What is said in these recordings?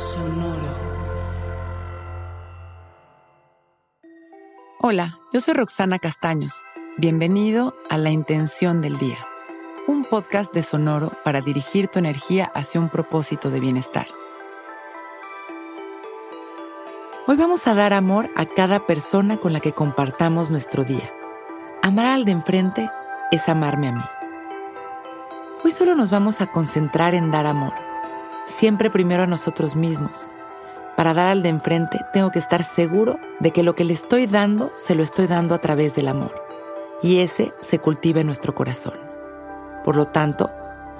Sonoro. Hola, yo soy Roxana Castaños. Bienvenido a La Intención del Día, un podcast de Sonoro para dirigir tu energía hacia un propósito de bienestar. Hoy vamos a dar amor a cada persona con la que compartamos nuestro día. Amar al de enfrente es amarme a mí. Hoy solo nos vamos a concentrar en dar amor, siempre primero a nosotros mismos. Para dar al de enfrente tengo que estar seguro de que lo que le estoy dando se lo estoy dando a través del amor. Y ese se cultiva en nuestro corazón. Por lo tanto,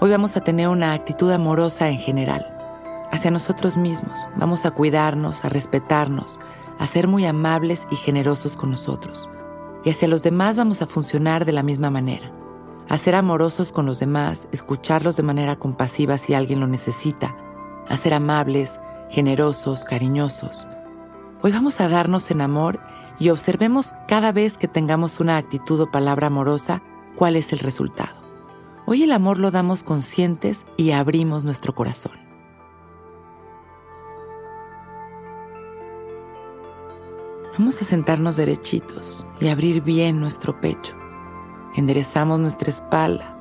hoy vamos a tener una actitud amorosa en general. Hacia nosotros mismos vamos a cuidarnos, a respetarnos, a ser muy amables y generosos con nosotros. Y hacia los demás vamos a funcionar de la misma manera a ser amorosos con los demás, escucharlos de manera compasiva si alguien lo necesita, a ser amables, generosos, cariñosos. Hoy vamos a darnos en amor y observemos cada vez que tengamos una actitud o palabra amorosa cuál es el resultado. Hoy el amor lo damos conscientes y abrimos nuestro corazón. Vamos a sentarnos derechitos y abrir bien nuestro pecho enderezamos nuestra espalda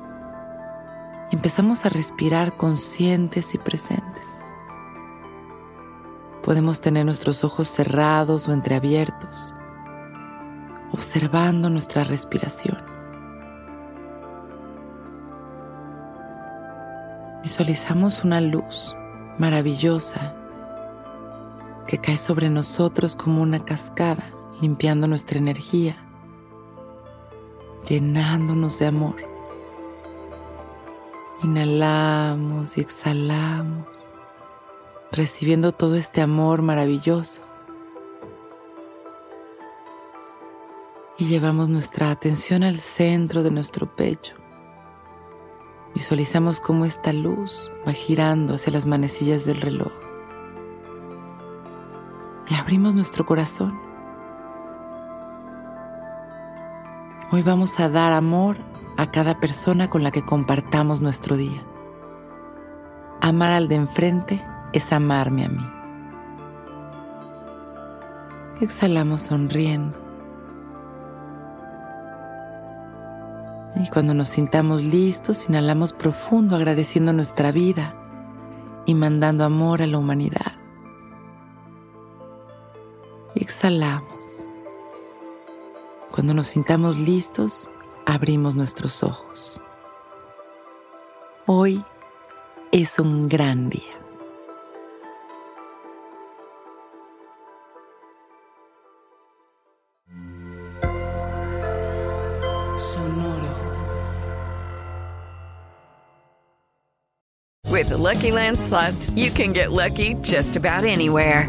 y empezamos a respirar conscientes y presentes. Podemos tener nuestros ojos cerrados o entreabiertos, observando nuestra respiración. Visualizamos una luz maravillosa que cae sobre nosotros como una cascada, limpiando nuestra energía llenándonos de amor. Inhalamos y exhalamos, recibiendo todo este amor maravilloso. Y llevamos nuestra atención al centro de nuestro pecho. Visualizamos cómo esta luz va girando hacia las manecillas del reloj. Y abrimos nuestro corazón Hoy vamos a dar amor a cada persona con la que compartamos nuestro día. Amar al de enfrente es amarme a mí. Exhalamos sonriendo. Y cuando nos sintamos listos, inhalamos profundo agradeciendo nuestra vida y mandando amor a la humanidad. exhalamos. Cuando nos sintamos listos, abrimos nuestros ojos. Hoy es un gran día. Sonoro. With the Lucky Land slots, you can get lucky just about anywhere.